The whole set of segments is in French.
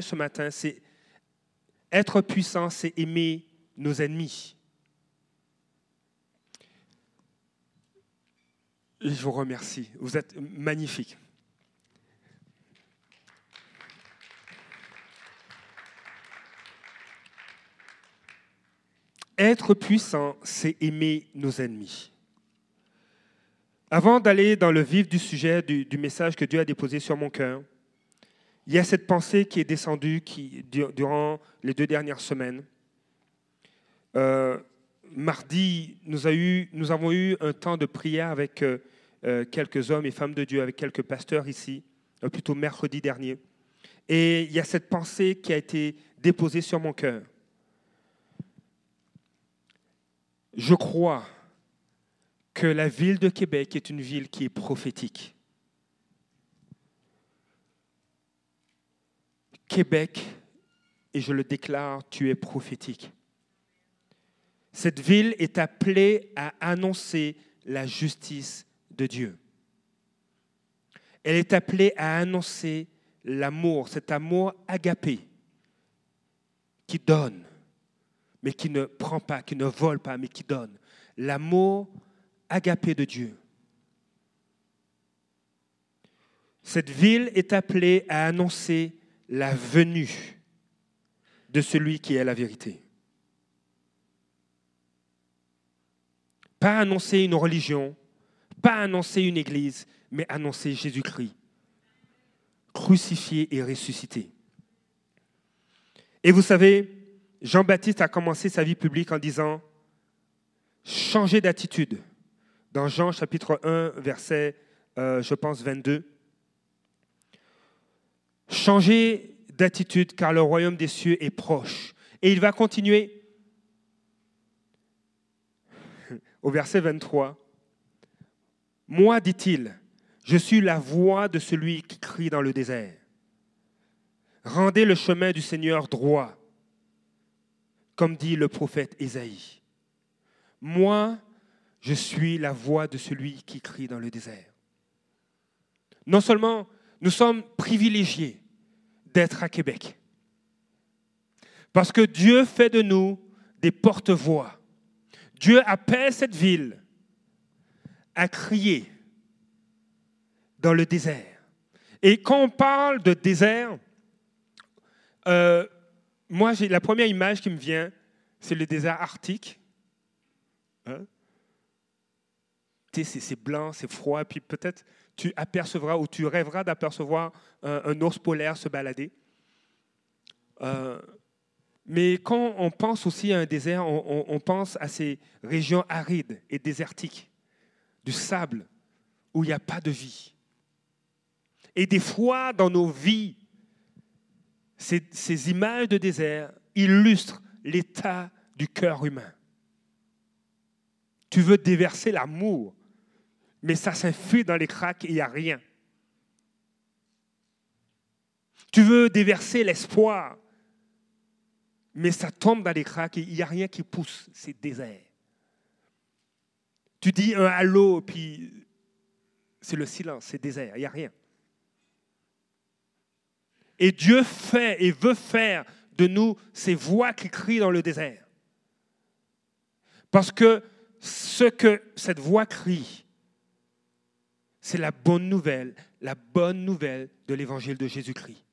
ce matin, c'est être puissant, c'est aimer nos ennemis. Je vous remercie. Vous êtes magnifiques. Être puissant, c'est aimer nos ennemis. Avant d'aller dans le vif du sujet du, message que Dieu a déposé sur mon cœur, il y a cette pensée qui est descendue durant les deux dernières semaines. Euh, mardi, nous, avons eu un temps de prière avec euh, euh, quelques hommes et femmes de Dieu, avec quelques pasteurs ici, plutôt mercredi dernier. Et il y a cette pensée qui a été déposée sur mon cœur. Je crois que la ville de Québec est une ville qui est prophétique. Québec, et je le déclare, tu es prophétique. Cette ville est appelée à annoncer la justice de Dieu. Elle est appelée à annoncer l'amour, cet amour agapé qui donne, mais qui ne prend pas, qui ne vole pas, mais qui donne. L'amour agapé de Dieu. Cette ville est appelée à annoncer la venue de celui qui est la vérité. Pas annoncer une religion, pas annoncer une église, mais annoncer Jésus-Christ, crucifié et ressuscité. Et vous savez, Jean-Baptiste a commencé sa vie publique en disant, changez d'attitude. Dans Jean chapitre 1, verset, euh, je pense, 22. Changez d'attitude car le royaume des cieux est proche. Et il va continuer au verset 23. Moi, dit-il, je suis la voix de celui qui crie dans le désert. Rendez le chemin du Seigneur droit comme dit le prophète Ésaïe. Moi, je suis la voix de celui qui crie dans le désert. Non seulement nous sommes privilégiés d'être à Québec, parce que Dieu fait de nous des porte-voix. Dieu appelle cette ville à crier dans le désert. Et quand on parle de désert, euh, moi, j'ai la première image qui me vient, c'est le désert arctique. Hein? c'est blanc, c'est froid, puis peut-être tu apercevras ou tu rêveras d'apercevoir un, ours polaire se balader. Euh, mais quand on pense aussi à un désert, on, pense à ces régions arides et désertiques, du sable, où il n'y a pas de vie. Et des fois, dans nos vies, ces, images de désert illustrent l'état du cœur humain. Tu veux déverser l'amour, mais ça s'infuit dans les craques et il n'y a rien. Tu veux déverser l'espoir, mais ça tombe dans les craques et il n'y a rien qui pousse, c'est désert. Tu dis un halo, puis c'est le silence, c'est désert, il n'y a rien. Et Dieu fait et veut faire de nous ces voix qui crient dans le désert. Parce que ce que cette voix crie, c'est la bonne nouvelle, la bonne nouvelle de l'évangile de Jésus-Christ.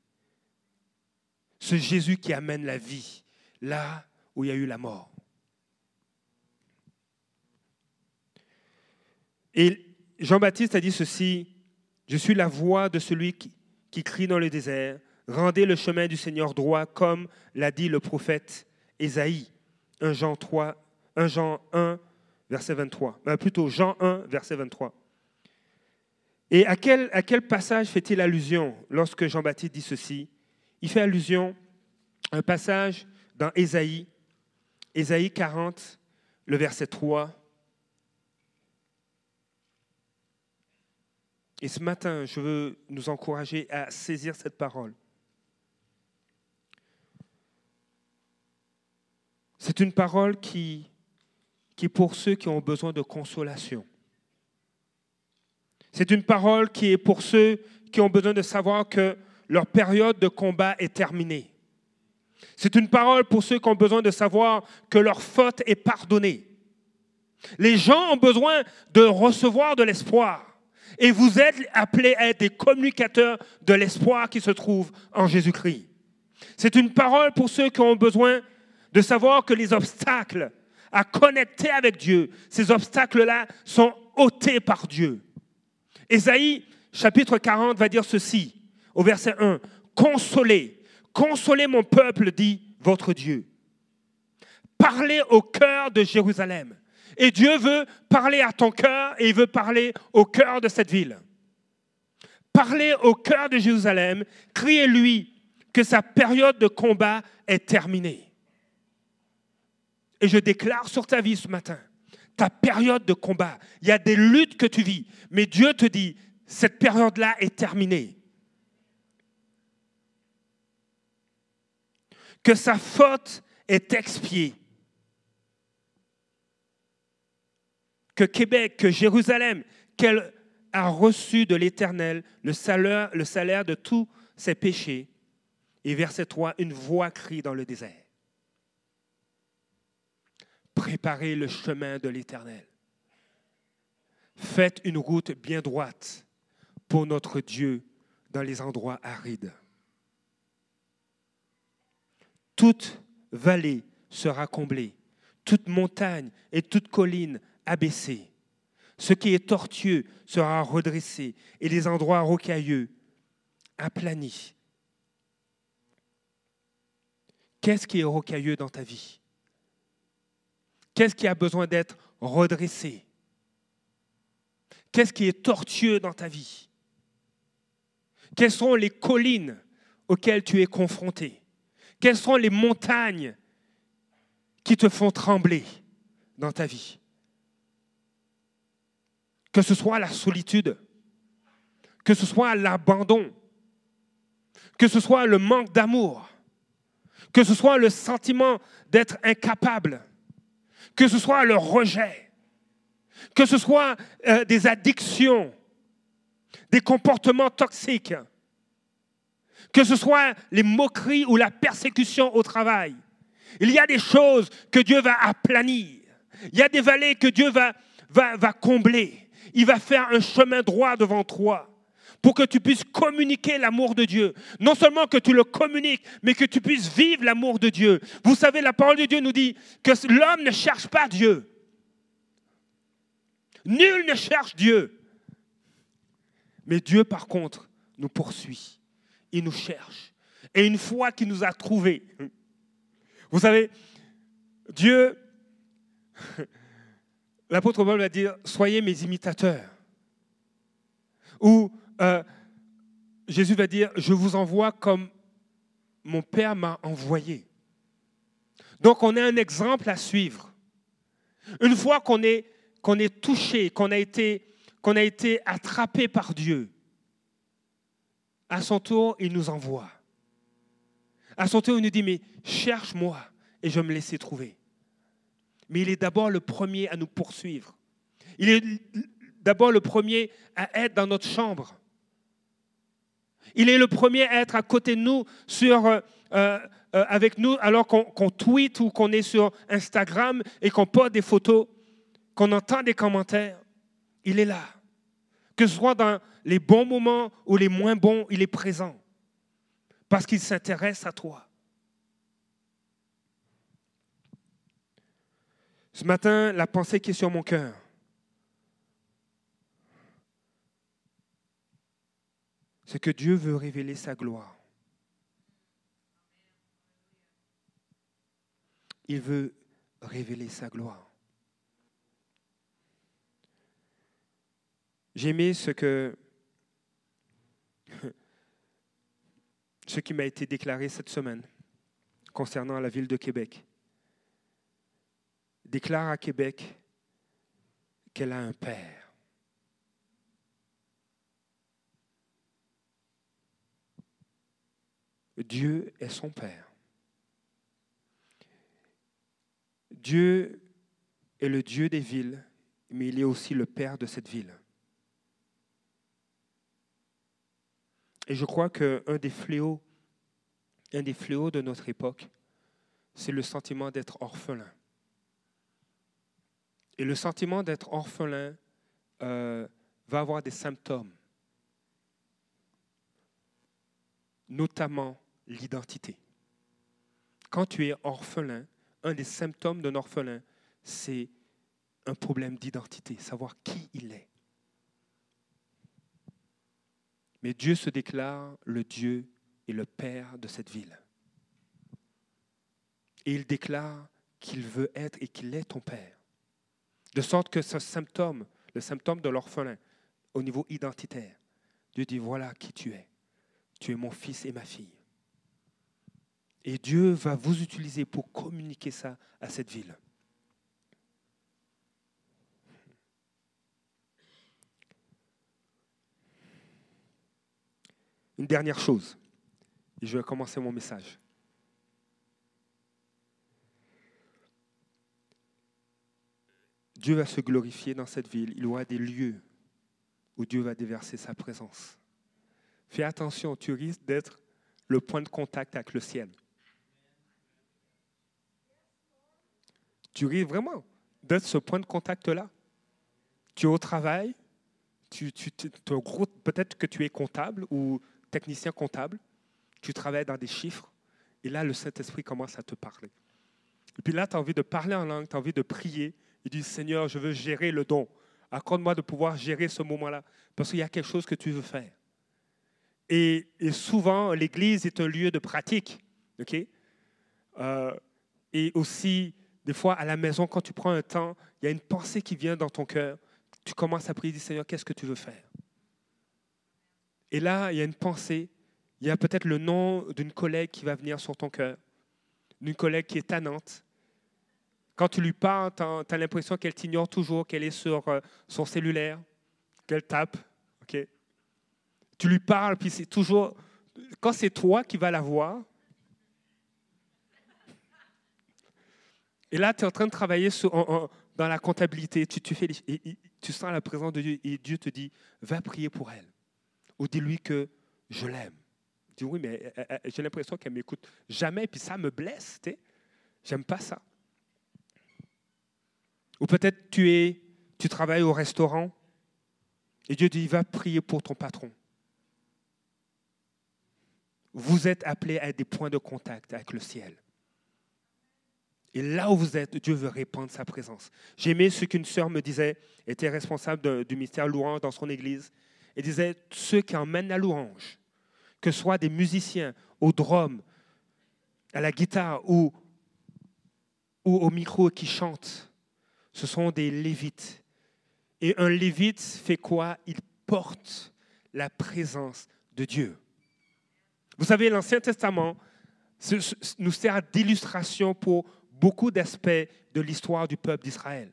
Ce Jésus qui amène la vie là où il y a eu la mort. Et Jean-Baptiste a dit ceci, je suis la voix de celui qui, crie dans le désert, Rendez le chemin du Seigneur droit, comme l'a dit le prophète Ésaïe, 1 Jean, 3, 1 Jean 1, verset 23. Euh, Jean 1, verset 23. Et à quel, passage fait-il allusion lorsque Jean-Baptiste dit ceci? Il fait allusion à un passage dans Ésaïe, Ésaïe 40, le verset 3. Et ce matin, je veux nous encourager à saisir cette parole. C'est une parole qui, qui est pour ceux qui ont besoin de consolation. C'est une parole qui est pour ceux qui ont besoin de savoir que leur période de combat est terminée. C'est une parole pour ceux qui ont besoin de savoir que leur faute est pardonnée. Les gens ont besoin de recevoir de l'espoir. Et vous êtes appelés à être des communicateurs de l'espoir qui se trouve en Jésus-Christ. C'est une parole pour ceux qui ont besoin de savoir que les obstacles à connecter avec Dieu, ces obstacles-là sont ôtés par Dieu. Ésaïe, chapitre 40, va dire ceci, au verset 1. Consolez, consolez mon peuple, dit votre Dieu. Parlez au cœur de Jérusalem. Et Dieu veut parler à ton cœur et il veut parler au cœur de cette ville. Parlez au cœur de Jérusalem, criez-lui que sa période de combat est terminée. Et je déclare sur ta vie ce matin, ta période de combat, il y a des luttes que tu vis, mais Dieu te dit, cette période-là est terminée. Que sa faute est expiée que Québec, que Jérusalem, qu'elle a reçu de l'Éternel le salaire, de tous ses péchés. Et verset 3, une voix crie dans le désert. Préparez le chemin de l'Éternel. Faites une route bien droite pour notre Dieu dans les endroits arides. Toute vallée sera comblée, toute montagne et toute colline abaissé. Ce qui est tortueux sera redressé et les endroits rocailleux aplanis. Qu'est-ce qui est rocailleux dans ta vie? Qu'est-ce qui a besoin d'être redressé? Qu'est-ce qui est tortueux dans ta vie? Quelles sont les collines auxquelles tu es confronté? Quelles sont les montagnes qui te font trembler dans ta vie? Que ce soit la solitude, que ce soit l'abandon, que ce soit le manque d'amour, que ce soit le sentiment d'être incapable, que ce soit le rejet, que ce soit euh, des addictions, des comportements toxiques, que ce soit les moqueries ou la persécution au travail. Il y a des choses que Dieu va aplanir. Il y a des vallées que Dieu va, va, va combler. Il va faire un chemin droit devant toi pour que tu puisses communiquer l'amour de Dieu. Non seulement que tu le communiques, mais que tu puisses vivre l'amour de Dieu. Vous savez, la parole de Dieu nous dit que l'homme ne cherche pas Dieu. Nul ne cherche Dieu. Mais Dieu, par contre, nous poursuit. Il nous cherche. Et une fois qu'il nous a trouvés, vous savez, Dieu, l'apôtre Paul va dire, soyez mes imitateurs. Ou euh, Jésus va dire, je vous envoie comme mon Père m'a envoyé. Donc on a un exemple à suivre. Une fois qu'on est, est touché, qu'on a, été, qu'on a été attrapé par Dieu, à son tour, il nous envoie. À son tour, il nous dit, mais cherche-moi et je me laisser trouver mais il est d'abord le premier à nous poursuivre. Il est d'abord le premier à être dans notre chambre. Il est le premier à être à côté de nous, sur, euh, euh, avec nous, alors qu'on tweet ou qu'on est sur Instagram et qu'on poste des photos, qu'on entend des commentaires. Il est là. Que ce soit dans les bons moments ou les moins bons, il est présent. Parce qu'il s'intéresse à toi. Ce matin, la pensée qui est sur mon cœur, c'est que Dieu veut révéler sa gloire. Il veut révéler sa gloire. J'ai ce que ce qui m'a été déclaré cette semaine concernant la ville de Québec déclare à Québec qu'elle a un père. Dieu est son père. Dieu est le Dieu des villes, mais il est aussi le père de cette ville. Et je crois qu'un des fléaux, un des fléaux de notre époque, c'est le sentiment d'être orphelin. Et le sentiment d'être orphelin euh, va avoir des symptômes, notamment l'identité. Quand tu es orphelin, un des symptômes d'un orphelin, c'est un problème d'identité, savoir qui il est. Mais Dieu se déclare le Dieu et le Père de cette ville. Et il déclare qu'il veut être et qu'il est ton Père. De sorte que ce symptôme, le symptôme de l'orphelin, au niveau identitaire, Dieu dit, voilà qui tu es. Tu es mon fils et ma fille. Et Dieu va vous utiliser pour communiquer ça à cette ville. Une dernière chose, et je vais commencer mon message. Dieu va se glorifier dans cette ville. Il y aura des lieux où Dieu va déverser sa présence. Fais attention, tu risques d'être le point de contact avec le ciel. Tu risques vraiment d'être ce point de contact-là? Tu es au travail, tu, tu, peut-être que tu es comptable ou technicien comptable, tu travailles dans des chiffres, et là, le Saint-Esprit commence à te parler. Et puis là, tu as envie de parler en langue, tu as envie de prier, et dis, Seigneur, je veux gérer le don. Accorde-moi de pouvoir gérer ce moment-là, parce qu'il y a quelque chose que tu veux faire. Et, souvent, l'Église est un lieu de pratique. euh, et aussi, des fois, à la maison, quand tu prends un temps, il y a une pensée qui vient dans ton cœur. Tu commences à prier, dis, Seigneur, qu'est-ce que tu veux faire? Et là, il y a une pensée, il y a peut-être le nom d'une collègue qui va venir sur ton cœur, d'une collègue qui est tannante. Quand tu lui parles, tu as, l'impression qu'elle t'ignore toujours, qu'elle est sur euh, son cellulaire, qu'elle tape. Tu lui parles, puis c'est toujours... Quand c'est toi qui vas la voir, et là, tu es en train de travailler dans la comptabilité, tu, sens la présence de Dieu et Dieu te dit, va prier pour elle ou dis-lui que je l'aime. Dis oui, mais euh, euh, j'ai l'impression qu'elle m'écoute jamais, puis ça me blesse. J'aime pas ça. Ou peut-être tu es, tu travailles au restaurant et Dieu dit va prier pour ton patron. Vous êtes appelés à des points de contact avec le ciel. Et là où vous êtes, Dieu veut répandre sa présence. J'ai aimé ce qu'une sœur me disait, était responsable du ministère louange dans son église. Il disait, ceux qui emmènent la louange, que ce soit des musiciens au drum, à la guitare ou, ou au micro qui chantent, ce sont des lévites. Et un lévite fait quoi? Il porte la présence de Dieu. Vous savez, l'Ancien Testament nous sert d'illustration pour beaucoup d'aspects de l'histoire du peuple d'Israël.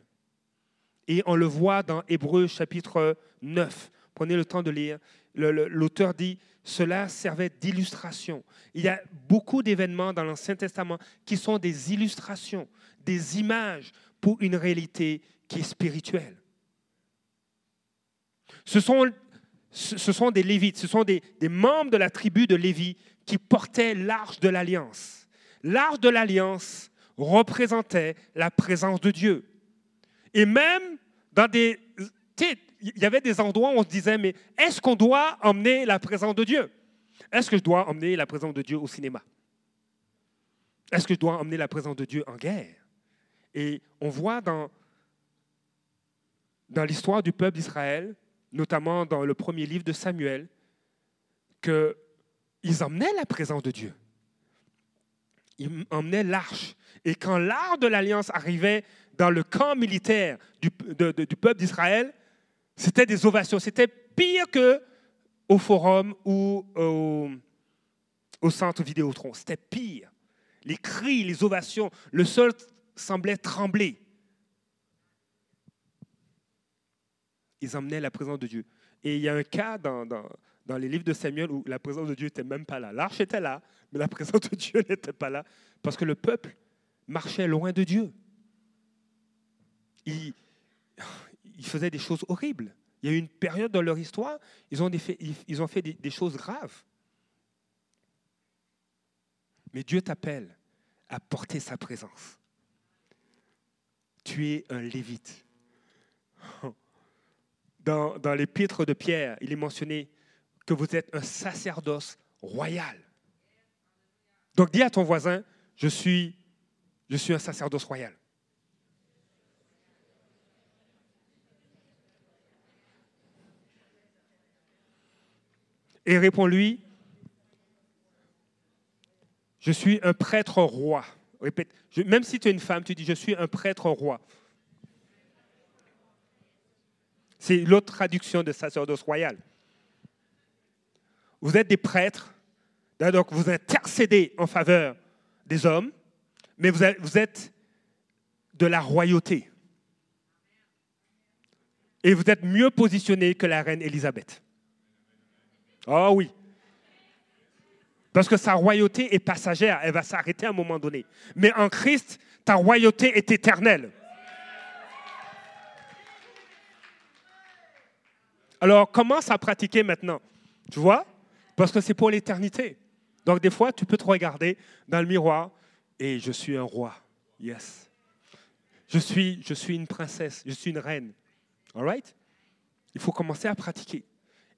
Et on le voit dans Hébreu chapitre 9. Prenez le temps de lire. L'auteur dit, cela servait d'illustration. Il y a beaucoup d'événements dans l'Ancien Testament qui sont des illustrations, des images pour une réalité qui est spirituelle. Ce sont, ce sont des Lévites, ce sont des, des membres de la tribu de Lévi qui portaient l'arche de l'alliance. L'arche de l'alliance représentait la présence de Dieu. Et même dans des il y avait des endroits où on se disait, mais est-ce qu'on doit emmener la présence de Dieu? Est-ce que je dois emmener la présence de Dieu au cinéma? Est-ce que je dois emmener la présence de Dieu en guerre? Et on voit dans, dans l'histoire du peuple d'Israël, notamment dans le premier livre de Samuel, qu'ils emmenaient la présence de Dieu. Ils emmenaient l'arche. Et quand l'arche de l'alliance arrivait dans le camp militaire du, peuple d'Israël, c'était des ovations. C'était pire que au forum ou au, centre Vidéotron. C'était pire. Les cris, les ovations, le sol semblait trembler. Ils emmenaient la présence de Dieu. Et il y a un cas dans, dans les livres de Samuel où la présence de Dieu n'était même pas là. L'arche était là, mais la présence de Dieu n'était pas là parce que le peuple marchait loin de Dieu. Il, il faisait des choses horribles. Il y a eu une période dans leur histoire, ils ont, fait, ils ont fait des, choses graves. Mais Dieu t'appelle à porter sa présence. Tu es un lévite. Dans, dans l'épître de Pierre, il est mentionné que vous êtes un sacerdoce royal. Donc dis à ton voisin, je suis, un sacerdoce royal. Et réponds-lui, je suis un prêtre roi. Même si tu es une femme, tu dis, je suis un prêtre roi. C'est l'autre traduction de sacerdoce royal. Vous êtes des prêtres, donc vous intercédez en faveur des hommes, mais vous êtes de la royauté. Et vous êtes mieux positionné que la reine Élisabeth. Oh oui. Parce que sa royauté est passagère, elle va s'arrêter à un moment donné. Mais en Christ, ta royauté est éternelle. Alors commence à pratiquer maintenant. Tu vois? Parce que c'est pour l'éternité. Donc des fois, tu peux te regarder dans le miroir et je suis un roi. Yes. Je suis, je suis une princesse, je suis une reine. All right? Il faut commencer à pratiquer.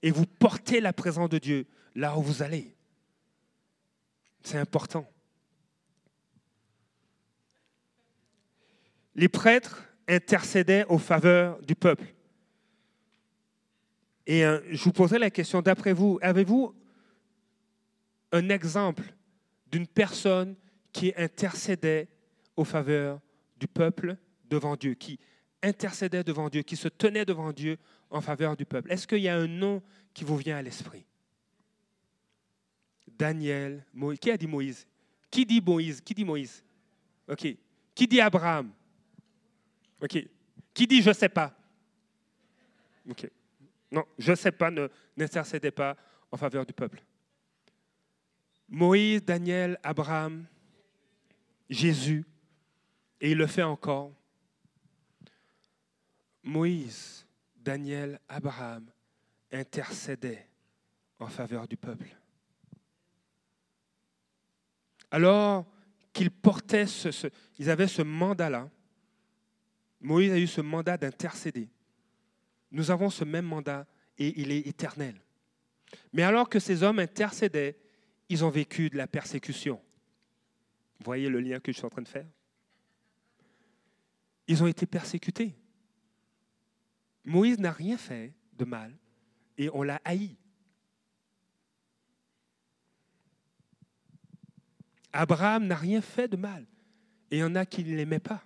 Et vous portez la présence de Dieu là où vous allez. C'est important. Les prêtres intercédaient aux faveurs du peuple. Et euh, je vous poserai la question, d'après vous, avez-vous un exemple d'une personne qui intercédait aux faveurs du peuple devant Dieu, qui intercédait devant Dieu, qui se tenait devant Dieu en faveur du peuple Est-ce qu'il y a un nom qui vous vient à l'esprit? Daniel, Moïse. Qui a dit Moïse? Qui dit Moïse? Qui dit Moïse? Ok. Qui dit Abraham? Ok. Qui dit je ne sais pas? Non, je ne sais pas, n'intercédez pas en faveur du peuple. Moïse, Daniel, Abraham, Jésus, et il le fait encore. Moïse, Daniel, Abraham intercédaient en faveur du peuple. Alors qu'ils portaient ce, ils avaient ce mandat-là, Moïse a eu ce mandat d'intercéder. Nous avons ce même mandat et il est éternel. Mais alors que ces hommes intercédaient, ils ont vécu de la persécution. Vous voyez le lien que je suis en train de faire? Ils ont été persécutés. Moïse n'a rien fait de mal et on l'a haï. Abraham n'a rien fait de mal et il y en a qui ne l'aimaient pas.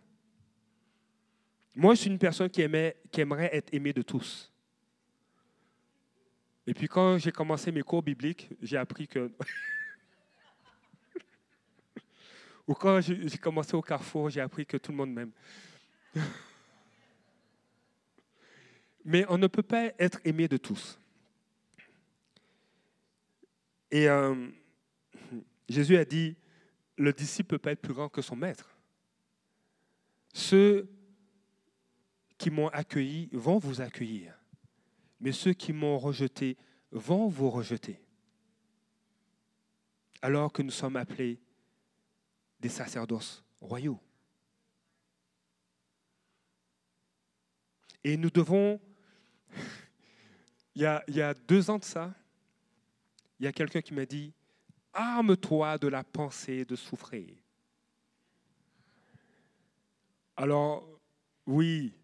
Moi, je suis une personne qui, aimait, qui aimerait être aimée de tous. Et puis quand j'ai commencé mes cours bibliques, j'ai appris que... Ou quand j'ai commencé au carrefour, j'ai appris que tout le monde m'aime. Mais on ne peut pas être aimé de tous. Et euh, Jésus a dit, le disciple ne peut pas être plus grand que son maître. Ceux qui m'ont accueilli vont vous accueillir, mais ceux qui m'ont rejeté vont vous rejeter. Alors que nous sommes appelés des sacerdoces royaux. Et nous devons, il y a, il y a deux ans de ça, il y a quelqu'un qui m'a dit, arme-toi de la pensée de souffrir. Alors, oui,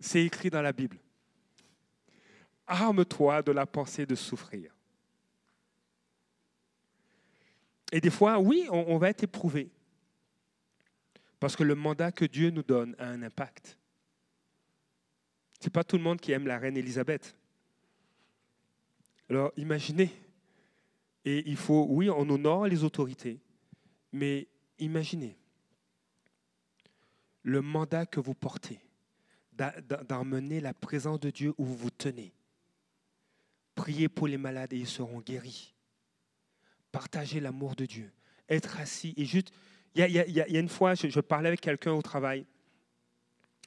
c'est écrit dans la Bible. Arme-toi de la pensée de souffrir. Et des fois, oui, on, va être éprouvé. Parce que le mandat que Dieu nous donne a un impact. Ce n'est pas tout le monde qui aime la reine Élisabeth. Alors imaginez, et il faut, oui, on honore les autorités, mais imaginez le mandat que vous portez d'emmener la présence de Dieu où vous vous tenez. Priez pour les malades et ils seront guéris. Partagez l'amour de Dieu. Être assis et juste. Il y a, une fois, je, parlais avec quelqu'un au travail.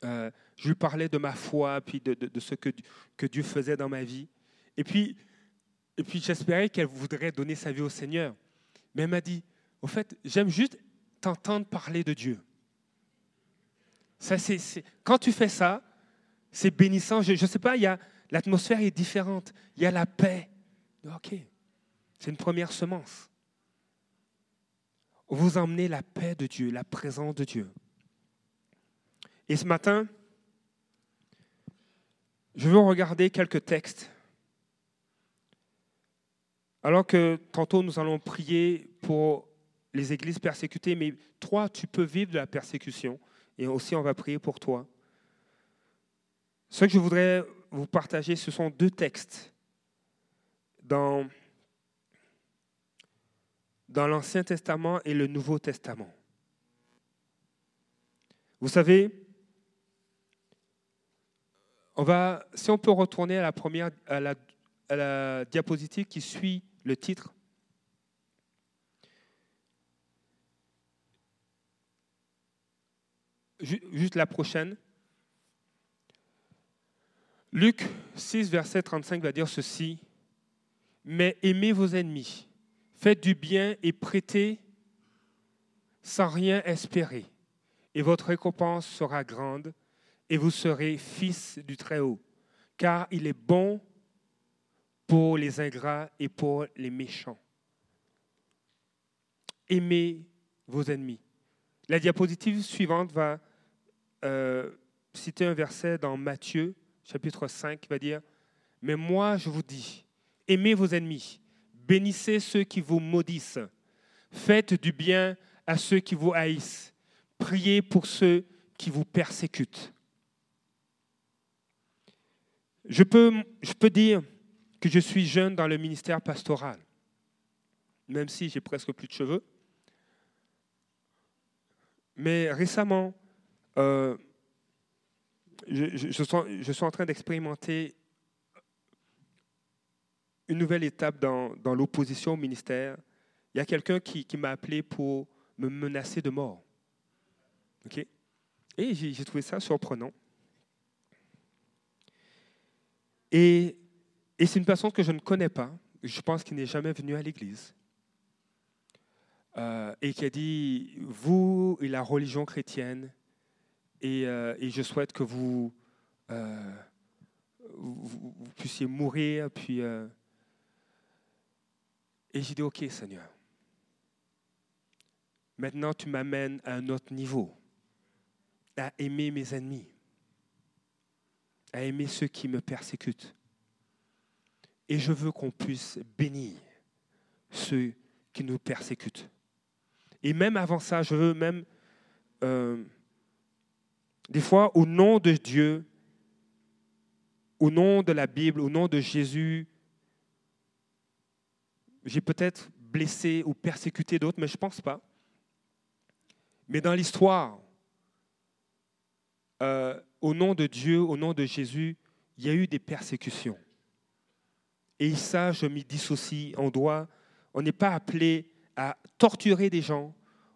Euh, je lui parlais de ma foi, puis de, de, ce que, que, Dieu faisait dans ma vie. Et puis, et puis j'espérais qu'elle voudrait donner sa vie au Seigneur. Mais elle m'a dit, au fait, j'aime juste t'entendre parler de Dieu. Ça, c'est, quand tu fais ça, c'est bénissant. Je ne sais pas, il y a, l'atmosphère est différente. Il y a la paix. OK, c'est une première semence. Vous emmenez la paix de Dieu, la présence de Dieu. Et ce matin, je veux regarder quelques textes. Alors que tantôt nous allons prier pour les églises persécutées, mais toi, tu peux vivre de la persécution et aussi on va prier pour toi. Ce que je voudrais vous partager, ce sont deux textes dans, dans l'Ancien Testament et le Nouveau Testament. Vous savez, on va, si on peut retourner à la première, à la, à la diapositive qui suit le titre. Juste la prochaine. Luc 6, verset 35 va dire ceci. Mais aimez vos ennemis, faites du bien et prêtez sans rien espérer, et votre récompense sera grande et vous serez fils du Très-Haut, car il est bon pour les ingrats et pour les méchants. Aimez vos ennemis. La diapositive suivante va euh, citer un verset dans Matthieu, chapitre 5, qui va dire, Mais moi je vous dis, aimez vos ennemis, bénissez ceux qui vous maudissent, faites du bien à ceux qui vous haïssent, priez pour ceux qui vous persécutent. Je peux, je peux dire que je suis jeune dans le ministère pastoral, même si j'ai presque plus de cheveux. Mais récemment, euh, je, suis, en train d'expérimenter une nouvelle étape dans, l'opposition au ministère. Il y a quelqu'un qui, qui m'a appelé pour me menacer de mort. ok? Et j'ai trouvé ça surprenant. Et, c'est une personne que je ne connais pas, je pense qu'il n'est jamais venu à l'église, euh, et qui a dit, vous et la religion chrétienne, et, euh, je souhaite que vous, euh, puissiez mourir, puis... et j'ai dit, OK Seigneur, maintenant tu m'amènes à un autre niveau, à aimer mes ennemis à aimer ceux qui me persécutent. Et je veux qu'on puisse bénir ceux qui nous persécutent. Et même avant ça, je veux même, euh, des fois, au nom de Dieu, au nom de la Bible, au nom de Jésus, j'ai peut-être blessé ou persécuté d'autres, mais je ne pense pas. Mais dans l'histoire, euh, au nom de Dieu, au nom de Jésus, il y a eu des persécutions. Et ça, je m'y dissocie. On doit, on n'est pas appelé à torturer des gens.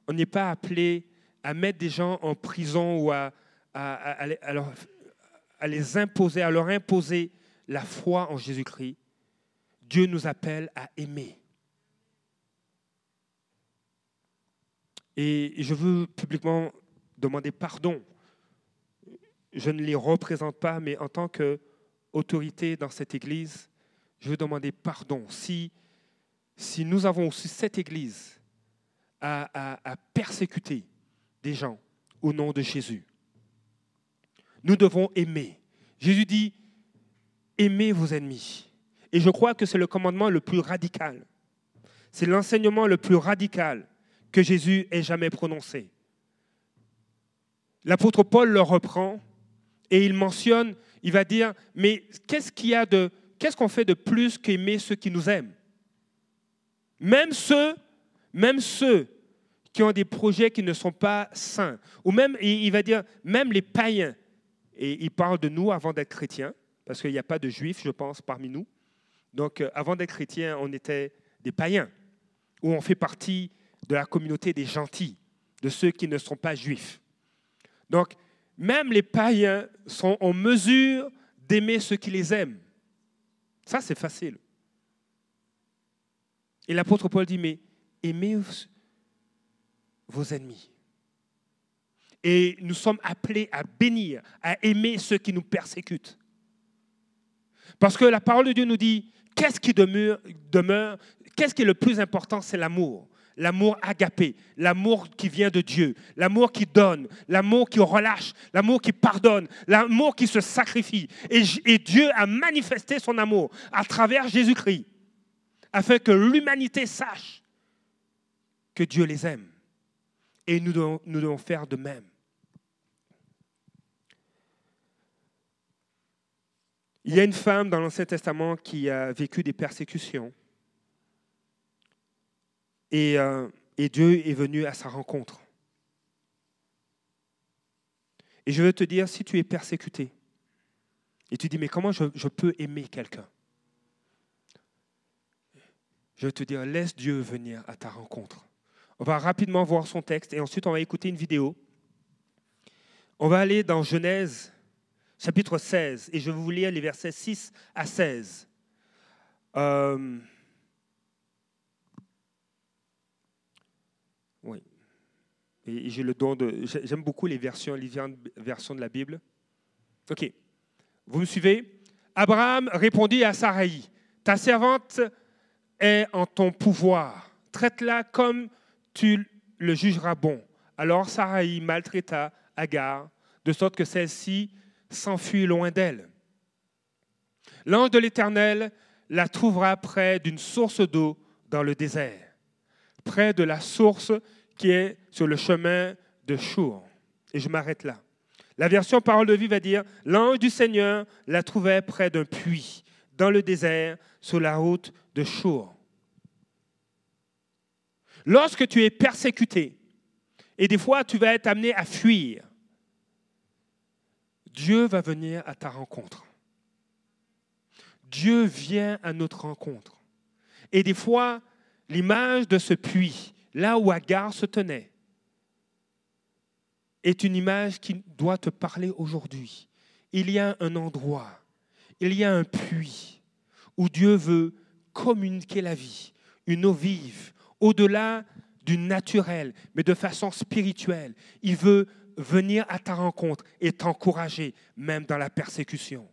On n'est pas appelé à mettre des gens en prison ou à, à, les imposer, à leur imposer la foi en Jésus-Christ. Dieu nous appelle à aimer. Et je veux publiquement demander pardon je ne les représente pas, mais en tant qu'autorité dans cette Église, je veux demander pardon. Si, si nous avons aussi cette Église à persécuter des gens au nom de Jésus, nous devons aimer. Jésus dit, aimez vos ennemis. Et je crois que c'est le commandement le plus radical. C'est l'enseignement le plus radical que Jésus ait jamais prononcé. L'apôtre Paul le reprend et il mentionne, il va dire, mais qu'est-ce qu'il y a de, qu'est-ce qu'on fait de plus qu'aimer ceux qui nous aiment? Même ceux, même ceux qui ont des projets qui ne sont pas sains, ou même, il va dire, même les païens. Et il parle de nous avant d'être chrétiens, parce qu'il n'y a pas de juifs, je pense, parmi nous. Donc, euh, avant d'être chrétiens, on était des païens, ou on fait partie de la communauté des gentils, de ceux qui ne sont pas juifs. Donc, même les païens sont en mesure d'aimer ceux qui les aiment. Ça, c'est facile. Et l'apôtre Paul dit, mais aimez vos ennemis. Et nous sommes appelés à bénir, à aimer ceux qui nous persécutent. Parce que la parole de Dieu nous dit, qu'est-ce qui demeure, Qu'est-ce qui est le plus important C'est l'amour. L'amour agapé, l'amour qui vient de Dieu, l'amour qui donne, l'amour qui relâche, l'amour qui pardonne, l'amour qui se sacrifie. Et, Dieu a manifesté son amour à travers Jésus-Christ, afin que l'humanité sache que Dieu les aime. Et nous devons faire de même. Il y a une femme dans l'Ancien Testament qui a vécu des persécutions. Et, euh, et, Dieu est venu à sa rencontre. Et je veux te dire, si tu es persécuté, et tu dis, mais comment je, je peux aimer quelqu'un? Je veux te dire, laisse Dieu venir à ta rencontre. On va rapidement voir son texte et ensuite on va écouter une vidéo. On va aller dans Genèse chapitre 16 et je vais vous lire les versets 6 à 16. Euh, oui. J'aime beaucoup les versions, les versions de la Bible. OK. Vous me suivez? Abraham répondit à Sarai Ta servante est en ton pouvoir. Traite-la comme tu le jugeras bon. Alors Sarai maltraita Agar, de sorte que celle-ci s'enfuit loin d'elle. L'ange de l'Éternel la trouvera près d'une source d'eau dans le désert, près de la source qui est sur le chemin de Chour. Et je m'arrête là. La version Parole de vie va dire L'ange du Seigneur la trouvait près d'un puits, dans le désert, sur la route de Chour. Lorsque tu es persécuté, et des fois tu vas être amené à fuir, Dieu va venir à ta rencontre. Dieu vient à notre rencontre. Et des fois, l'image de ce puits, là où Agar se tenait, est une image qui doit te parler aujourd'hui. Il y a un endroit, il y a un puits où Dieu veut communiquer la vie, une eau vive, au-delà du naturel, mais de façon spirituelle. Il veut venir à ta rencontre et t'encourager, même dans la persécution.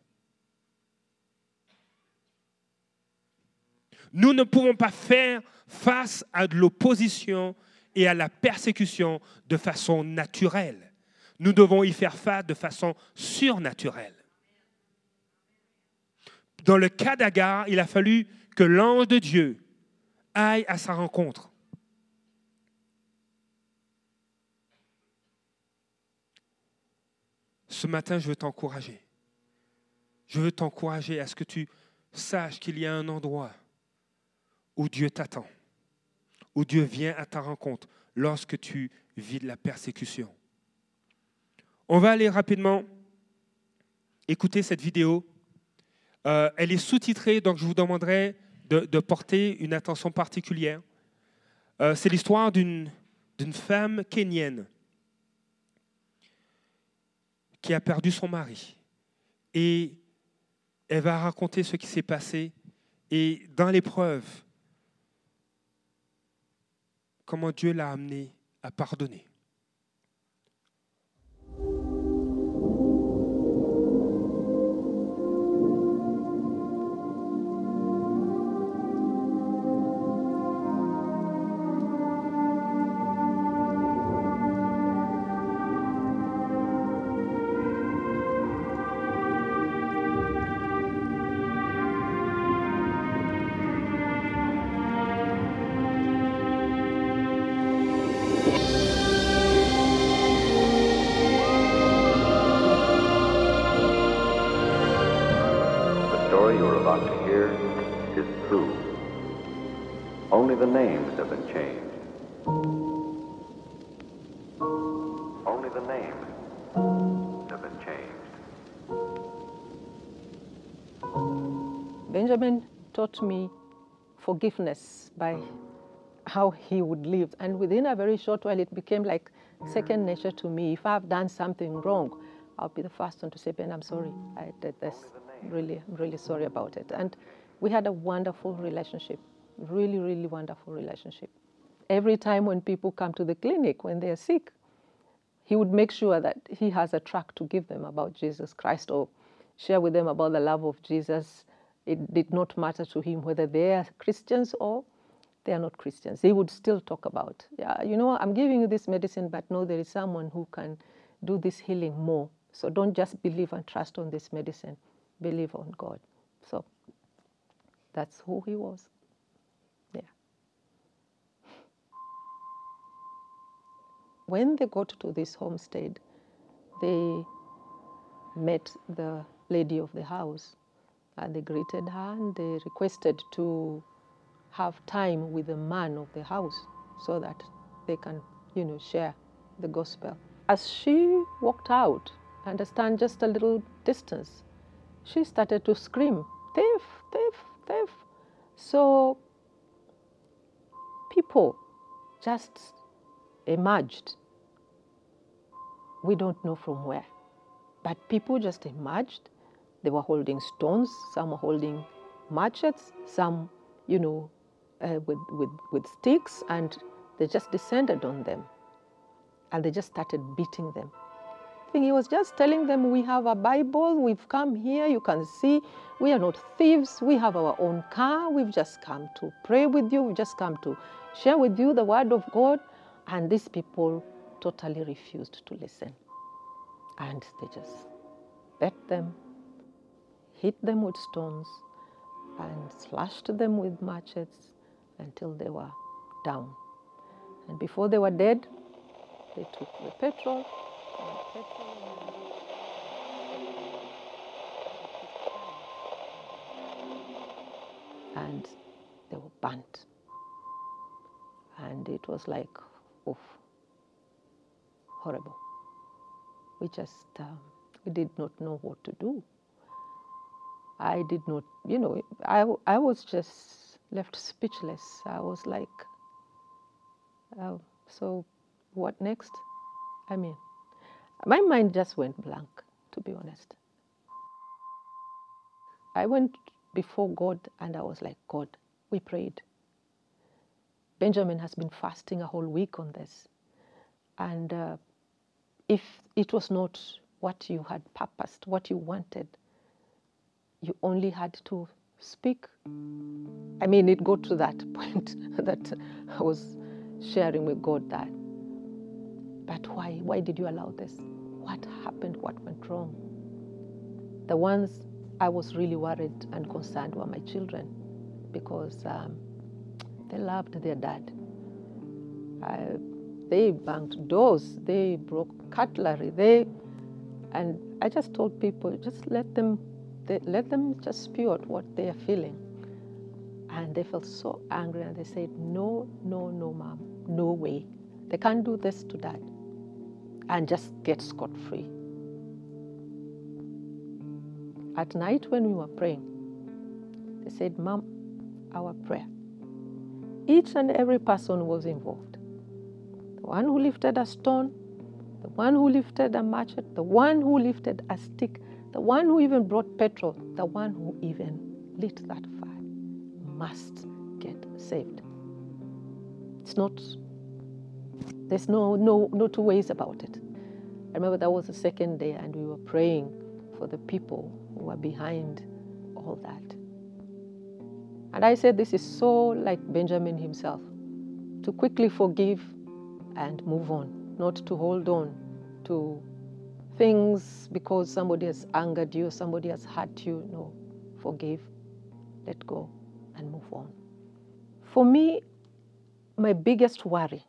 Nous ne pouvons pas faire face à de l'opposition et à la persécution de façon naturelle. Nous devons y faire face de façon surnaturelle. Dans le cas d'Agar, il a fallu que l'ange de Dieu aille à sa rencontre. Ce matin, je veux t'encourager. Je veux t'encourager à ce que tu saches qu'il y a un endroit où Dieu t'attend, où Dieu vient à ta rencontre lorsque tu vis de la persécution. On va aller rapidement écouter cette vidéo. Euh, elle est sous-titrée, donc je vous demanderai de, porter une attention particulière. Euh, c'est l'histoire d'une femme kenyenne qui a perdu son mari. Et elle va raconter ce qui s'est passé et dans l'épreuve, comment Dieu l'a amené à pardonner. Taught me forgiveness by how he would live. And within a very short while, it became like second nature to me. If I've done something wrong, I'll be the first one to say, Ben, I'm sorry. I did this. Really, I'm really sorry about it. And we had a wonderful relationship, really, really wonderful relationship. Every time when people come to the clinic when they're sick, he would make sure that he has a track to give them about Jesus Christ or share with them about the love of Jesus. It did not matter to him whether they are Christians or they are not Christians. He would still talk about, yeah, you know, I'm giving you this medicine, but no, there is someone who can do this healing more. So don't just believe and trust on this medicine, believe on God. So that's who he was. Yeah. When they got to this homestead, they met the lady of the house and they greeted her and they requested to have time with the man of the house so that they can, you know, share the gospel. As she walked out and stand just a little distance, she started to scream, thief, thief, thief. So people just emerged. We don't know from where, but people just emerged. They were holding stones, some were holding machetes, some, you know, uh, with, with, with sticks, and they just descended on them and they just started beating them. I think he was just telling them, We have a Bible, we've come here, you can see, we are not thieves, we have our own car, we've just come to pray with you, we've just come to share with you the Word of God. And these people totally refused to listen. And they just beat them, hit them with stones, and slashed them with machetes until they were down. And before they were dead, they took the petrol. And the petrol and they were burnt. And it was like, oof, horrible. We just, um, we did not know what to do. I did not, you know, I, I was just left speechless. I was like, uh, so what next? I mean, my mind just went blank, to be honest. I went before God and I was like, God, we prayed. Benjamin has been fasting a whole week on this. And uh, if it was not what you had purposed, what you wanted, you only had to speak. I mean, it got to that point that I was sharing with God that. But why? Why did you allow this? What happened? What went wrong? The ones I was really worried and concerned were my children because um, they loved their dad. I, they banged doors, they broke cutlery, they, and I just told people, just let them, they, let them just spew out what they are feeling. And they felt so angry and they said, no, no, no, mom, no way. They can't do this to dad and just get scot free. At night when we were praying, they said, Mom, our prayer. Each and every person was involved. The one who lifted a stone, the one who lifted a matchet, the one who lifted a stick, the one who even brought petrol, the one who even lit that fire must get saved. It's not, there's no, no, no two ways about it. I remember that was the second day and we were praying for the people who were behind all that. And I said, This is so like Benjamin himself to quickly forgive and move on, not to hold on to things because somebody has angered you, somebody has hurt you. No, forgive, let go, and move on. For me, my biggest worry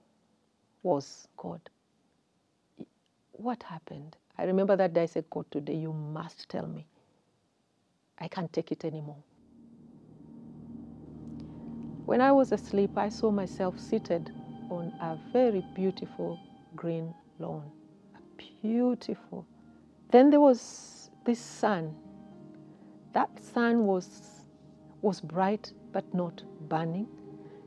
was God. What happened? I remember that day I said, God, today you must tell me. I can't take it anymore. When I was asleep, I saw myself seated on a very beautiful green lawn. Beautiful. Then there was this sun. That sun was, was bright but not burning.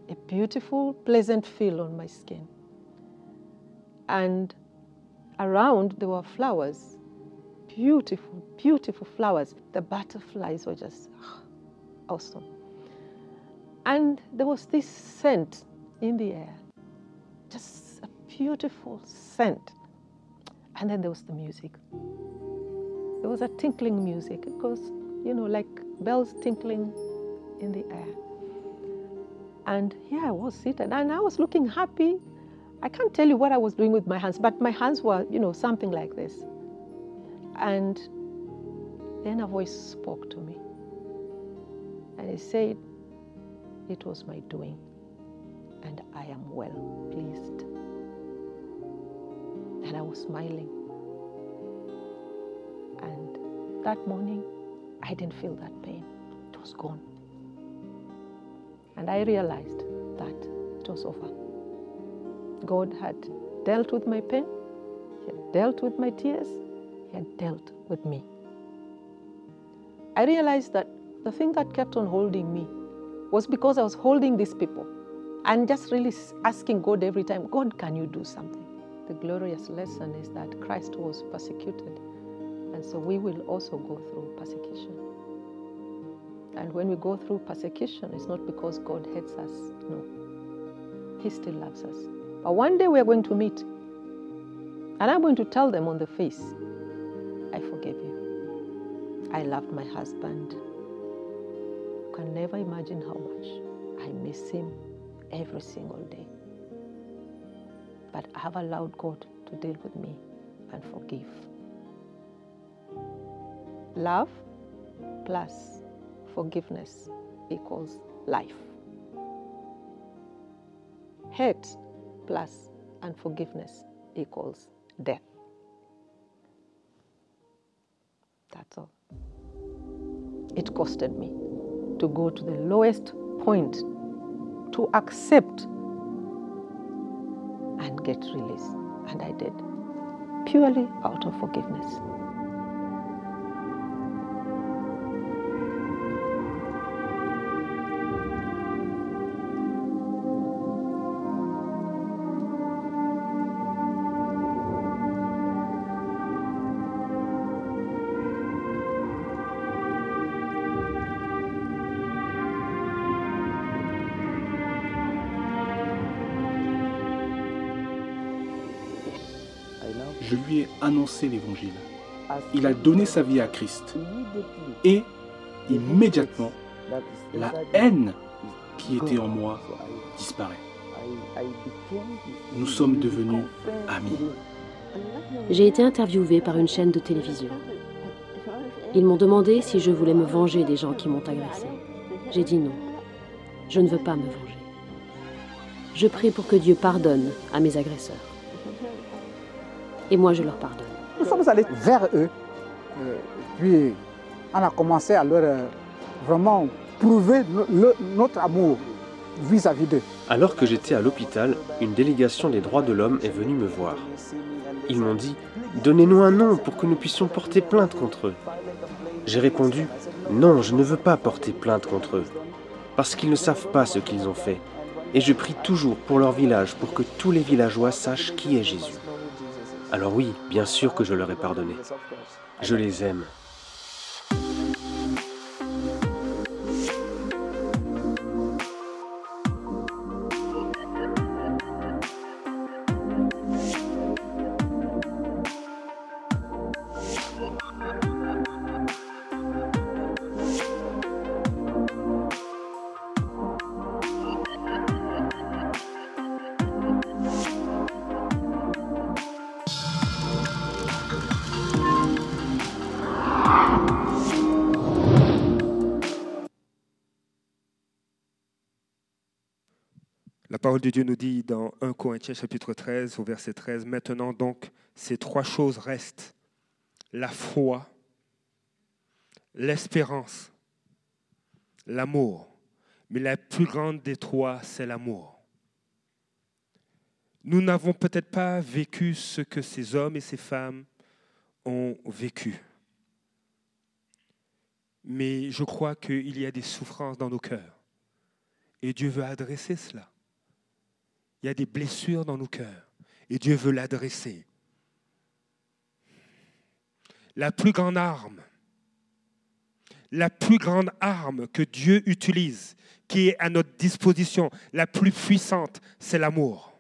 A beautiful, pleasant feel on my skin. And around there were flowers beautiful, beautiful flowers. The butterflies were just awesome. And there was this scent in the air, just a beautiful scent. And then there was the music. There was a tinkling music. It goes, you know, like bells tinkling in the air. And here I was seated, and I was looking happy. I can't tell you what I was doing with my hands, but my hands were, you know, something like this. And then a voice spoke to me. And it said, It was my doing, and I am well pleased. And I was smiling. And that morning, I didn't feel that pain, it was gone. And I realized that it was over. God had dealt with my pain, He had dealt with my tears, He had dealt with me. I realized that the thing that kept on holding me was because I was holding these people and just really asking God every time, God, can you do something? The glorious lesson is that Christ was persecuted, and so we will also go through persecution. And when we go through persecution, it's not because God hates us, no. He still loves us. But one day we are going to meet, and I'm going to tell them on the face, I forgive you. I loved my husband. You can never imagine how much I miss him every single day. But I have allowed God to deal with me and forgive. Love plus forgiveness equals life. Hate plus unforgiveness equals death. That's all. It costed me to go to the lowest point to accept get released. And I did, purely out of forgiveness. Annoncé l'évangile. Il a donné sa vie à Christ. Et immédiatement, la haine qui était en moi disparaît. Nous sommes devenus amis. J'ai été interviewée par une chaîne de télévision. Ils m'ont demandé si je voulais me venger des gens qui m'ont agressé. J'ai dit non. Je ne veux pas me venger. Je prie pour que Dieu pardonne à mes agresseurs. Et moi, je leur pardonne. Nous sommes allés vers eux, euh, puis on a commencé à leur euh, vraiment prouver no- le- notre amour vis-à-vis d'eux. Alors que j'étais à l'hôpital, une délégation des droits de l'homme est venue me voir. Ils m'ont dit Donnez-nous un nom pour que nous puissions porter plainte contre eux. J'ai répondu Non, je ne veux pas porter plainte contre eux, parce qu'ils ne savent pas ce qu'ils ont fait. Et je prie toujours pour leur village pour que tous les villageois sachent qui est Jésus. Alors oui, bien sûr que je leur ai pardonné. Je les aime. Parole de Dieu nous dit dans 1 Corinthiens chapitre 13 au verset 13, Maintenant donc, ces trois choses restent. La foi, l'espérance, l'amour. Mais la plus grande des trois, c'est l'amour. Nous n'avons peut-être pas vécu ce que ces hommes et ces femmes ont vécu. Mais je crois qu'il y a des souffrances dans nos cœurs. Et Dieu veut adresser cela. Il y a des blessures dans nos cœurs et Dieu veut l'adresser. la plus grande arme, la plus grande arme que Dieu utilise, qui est à notre disposition, la plus puissante, c'est l'amour.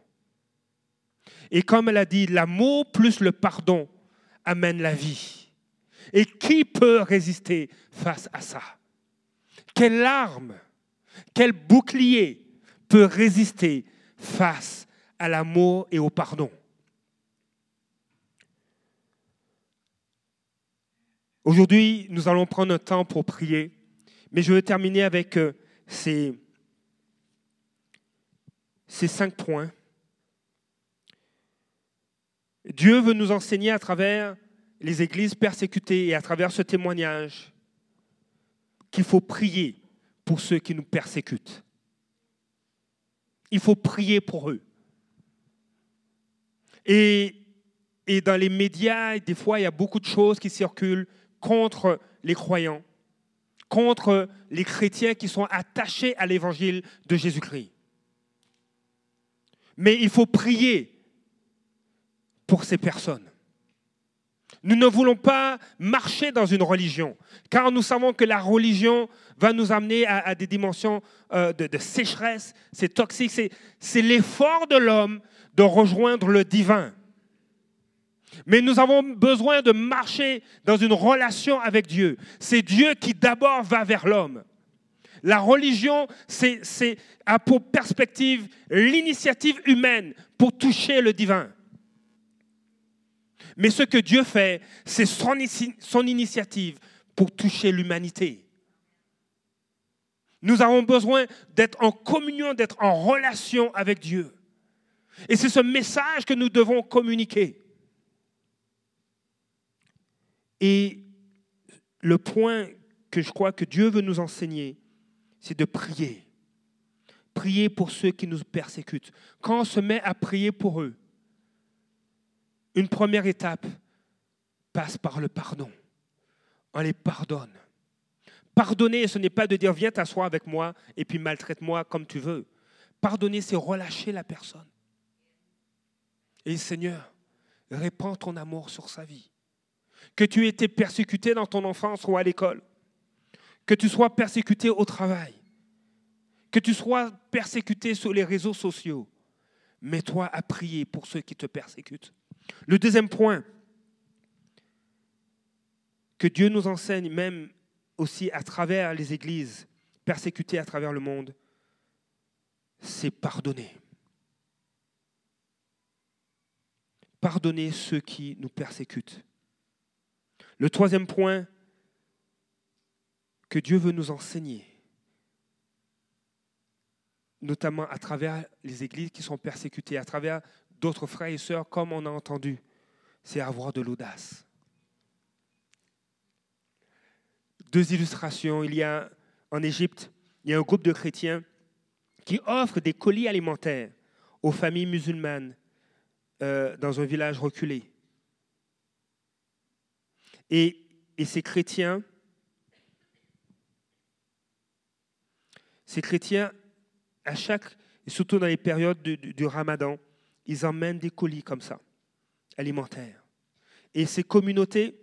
Et comme elle a dit, l'amour plus le pardon amène la vie. Et qui peut résister face à ça? Quelle arme, quel bouclier peut résister face à l'amour et au pardon Aujourd'hui, nous allons prendre un temps pour prier, mais je veux terminer avec euh, ces, ces cinq points. Dieu veut nous enseigner à travers les églises persécutées et à travers ce témoignage qu'il faut prier pour ceux qui nous persécutent. Il faut prier pour eux. Et, dans les médias, des fois, il y a beaucoup de choses qui circulent contre les croyants, contre les chrétiens qui sont attachés à l'évangile de Jésus-Christ. Mais il faut prier pour ces personnes. Nous ne voulons pas marcher dans une religion, car nous savons que la religion va nous amener à, des dimensions euh, de, sécheresse, c'est toxique, c'est l'effort de l'homme de rejoindre le divin. Mais nous avons besoin de marcher dans une relation avec Dieu. C'est Dieu qui d'abord va vers l'homme. La religion, c'est a pour perspective l'initiative humaine pour toucher le divin. Mais ce que Dieu fait, c'est son, initiative pour toucher l'humanité. Nous avons besoin d'être en communion, d'être en relation avec Dieu. Et c'est ce message que nous devons communiquer. Et le point que je crois que Dieu veut nous enseigner, c'est de prier. Prier pour ceux qui nous persécutent. Quand on se met à prier pour eux, une première étape passe par le pardon. On les pardonne. Pardonner, ce n'est pas de dire viens t'asseoir avec moi et puis maltraite-moi comme tu veux. Pardonner, c'est relâcher la personne. Et Seigneur, répands ton amour sur sa vie que tu aies été persécuté dans ton enfance ou à l'école, que tu sois persécuté au travail, que tu sois persécuté sur les réseaux sociaux, mets-toi à prier pour ceux qui te persécutent. Le deuxième point, que Dieu nous enseigne même aussi à travers les églises persécutées à travers le monde, c'est pardonner. Pardonner ceux qui nous persécutent. Le troisième point que Dieu veut nous enseigner, notamment à travers les églises qui sont persécutées, à travers d'autres frères et sœurs, comme on a entendu, c'est avoir de l'audace. Deux illustrations. Il y a en Égypte, il y a un groupe de chrétiens qui offre des colis alimentaires aux familles musulmanes euh, dans un village reculé. Et, ces chrétiens, ces chrétiens, à chaque, surtout dans les périodes du ramadan, ils emmènent des colis comme ça, alimentaires. Et ces communautés,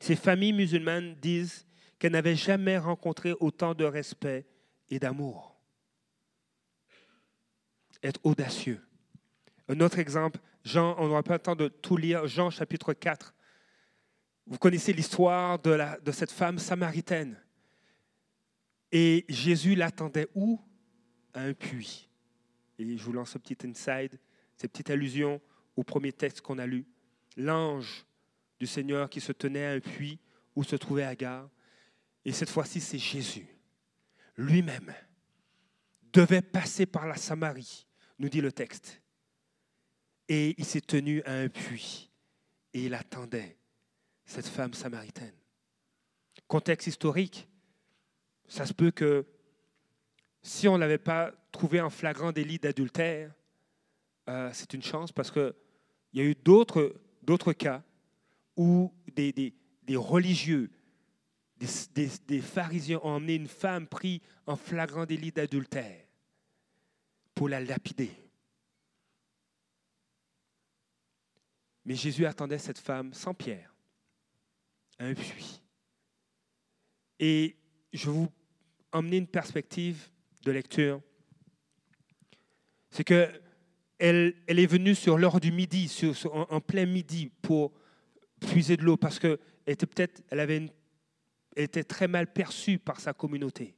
ces familles musulmanes disent qu'elles n'avaient jamais rencontré autant de respect et d'amour. Être audacieux. Un autre exemple, Jean, on n'aura pas le temps de tout lire, Jean chapitre 4, vous connaissez l'histoire de, de cette femme samaritaine. Et Jésus l'attendait où? À un puits. Et je vous lance un petit inside, cette petite allusion au premier texte qu'on a lu. L'ange du Seigneur qui se tenait à un puits où se trouvait Agar. Et cette fois-ci, c'est Jésus lui-même devait passer par la Samarie, nous dit le texte. Et il s'est tenu à un puits et il attendait cette femme samaritaine. Contexte historique, ça se peut que si on ne l'avait pas trouvé en flagrant délit d'adultère, euh, c'est une chance parce qu'il y a eu d'autres, cas où des, religieux, des, pharisiens ont emmené une femme prise en flagrant délit d'adultère pour la lapider. Mais Jésus attendait cette femme sans pierre un puits. Et je vous emmener une perspective de lecture. C'est que elle, est venue sur l'heure du midi, en, plein midi, pour puiser de l'eau, parce qu'elle était peut-être, elle avait était très mal perçue par sa communauté.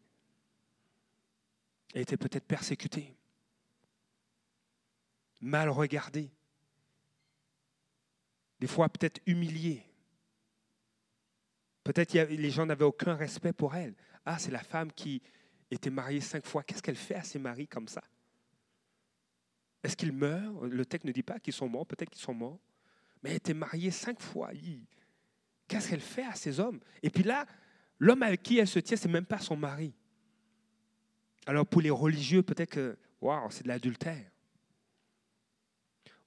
Elle était peut-être persécutée, mal regardée, des fois peut-être humiliée. Peut-être les gens n'avaient aucun respect pour elle. Ah, c'est la femme qui était mariée cinq fois. Qu'est-ce qu'elle fait à ses maris comme ça? Est-ce qu'ils meurent? Le texte ne dit pas qu'ils sont morts, peut-être qu'ils sont morts. Mais elle était mariée cinq fois. Qu'est-ce qu'elle fait à ces hommes? Et puis là, l'homme avec qui elle se tient, ce n'est même pas son mari. Alors pour les religieux, peut-être que, waouh, c'est de l'adultère.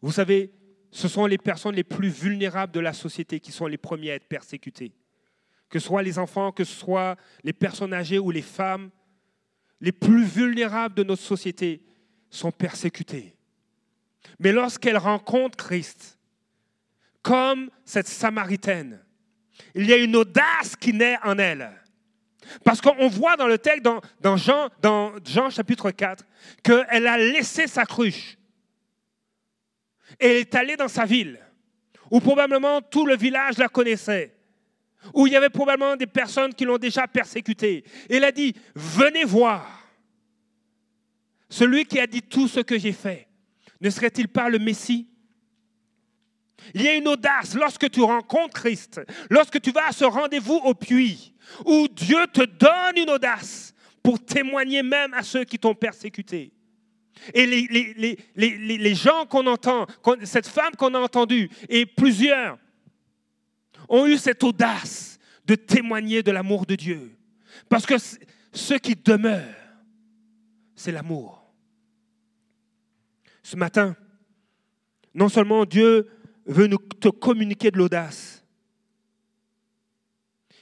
Vous savez, ce sont les personnes les plus vulnérables de la société qui sont les premiers à être persécutées que ce soit les enfants, que ce soit les personnes âgées ou les femmes, les plus vulnérables de notre société sont persécutées. Mais lorsqu'elles rencontrent Christ, comme cette Samaritaine, il y a une audace qui naît en elle. Parce qu'on voit dans le texte, dans, Jean, dans Jean chapitre 4, qu'elle a laissé sa cruche. Et elle est allée dans sa ville, où probablement tout le village la connaissait où il y avait probablement des personnes qui l'ont déjà persécuté. Et il a dit, venez voir. Celui qui a dit tout ce que j'ai fait, ne serait-il pas le Messie? Il y a une audace lorsque tu rencontres Christ, lorsque tu vas à ce rendez-vous au puits, où Dieu te donne une audace pour témoigner même à ceux qui t'ont persécuté. Et les, les, gens qu'on entend, cette femme qu'on a entendue, et plusieurs, ont eu cette audace de témoigner de l'amour de Dieu. Parce que ce qui demeure, c'est l'amour. Ce matin, non seulement Dieu veut nous te communiquer de l'audace,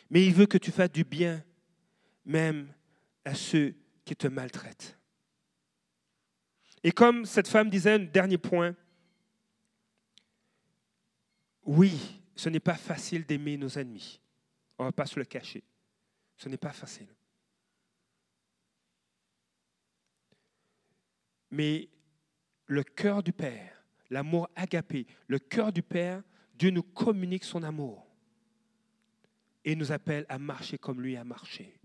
mais il veut que tu fasses du bien même à ceux qui te maltraitent. Et comme cette femme disait, un dernier point, oui, ce n'est pas facile d'aimer nos ennemis. On ne va pas se le cacher. Ce n'est pas facile. Mais le cœur du Père, l'amour agapé, le cœur du Père, Dieu nous communique son amour et nous appelle à marcher comme lui a marché.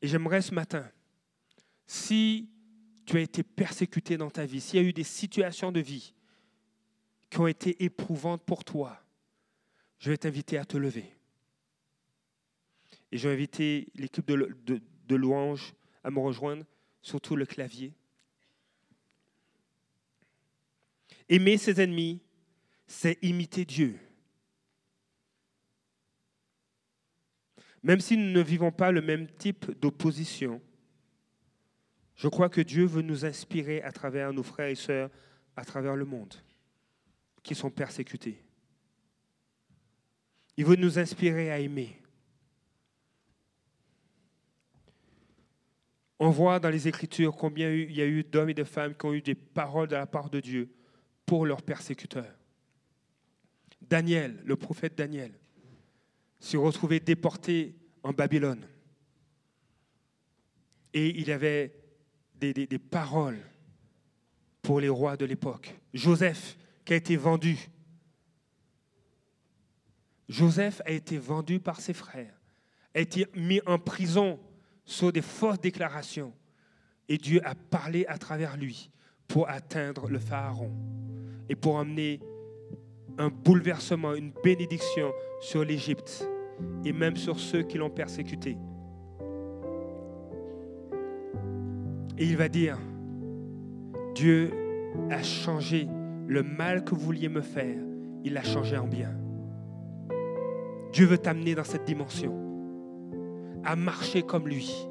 Et j'aimerais ce matin, si tu as été persécuté dans ta vie, s'il y a eu des situations de vie qui ont été éprouvantes pour toi, je vais t'inviter à te lever. Et je vais inviter l'équipe de, louanges à me rejoindre, surtout le clavier. Aimer ses ennemis, c'est imiter Dieu. Même si nous ne vivons pas le même type d'opposition, je crois que Dieu veut nous inspirer à travers nos frères et sœurs à travers le monde qui sont persécutés. Il veut nous inspirer à aimer. On voit dans les Écritures combien il y a eu d'hommes et de femmes qui ont eu des paroles de la part de Dieu pour leurs persécuteurs. Daniel, le prophète Daniel, s'est retrouvé déporté en Babylone. Et il avait des, des paroles pour les rois de l'époque. Joseph, qui a été vendu. Joseph a été vendu par ses frères, a été mis en prison sur des fausses déclarations. Et Dieu a parlé à travers lui pour atteindre le Pharaon et pour amener un bouleversement, une bénédiction sur l'Égypte et même sur ceux qui l'ont persécuté. Et il va dire, Dieu a changé le mal que vous vouliez me faire, il l'a changé en bien. Dieu veut t'amener dans cette dimension, à marcher comme lui.